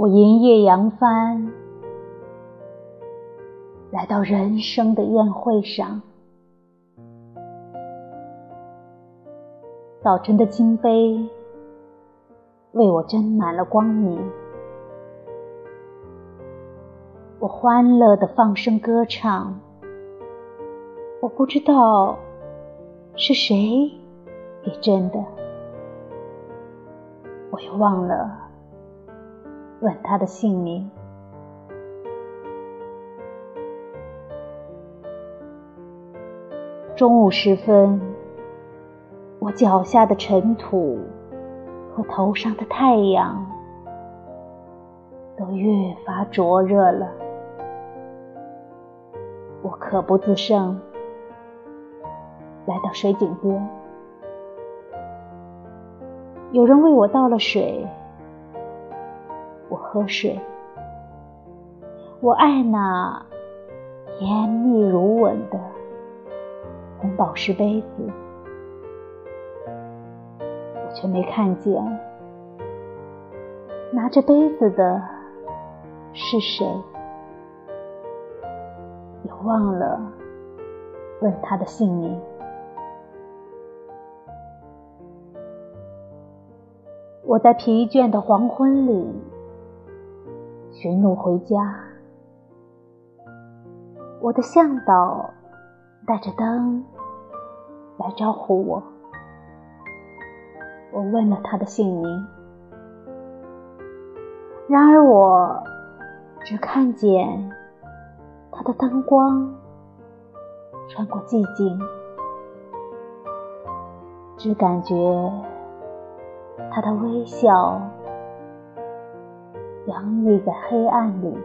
我迎夜扬帆，来到人生的宴会上。早晨的金杯为我斟满了光明，我欢乐的放声歌唱。我不知道是谁给斟的，我又忘了。问他的姓名。中午时分，我脚下的尘土和头上的太阳都越发灼热了，我渴不自胜，来到水井边，有人为我倒了水。喝水，我爱那甜蜜如吻的红宝石杯子，我却没看见拿着杯子的是谁，也忘了问他的姓名。我在疲倦的黄昏里。寻路回家，我的向导带着灯来招呼我。我问了他的姓名，然而我只看见他的灯光穿过寂静，只感觉他的微笑。洋溢在黑暗里。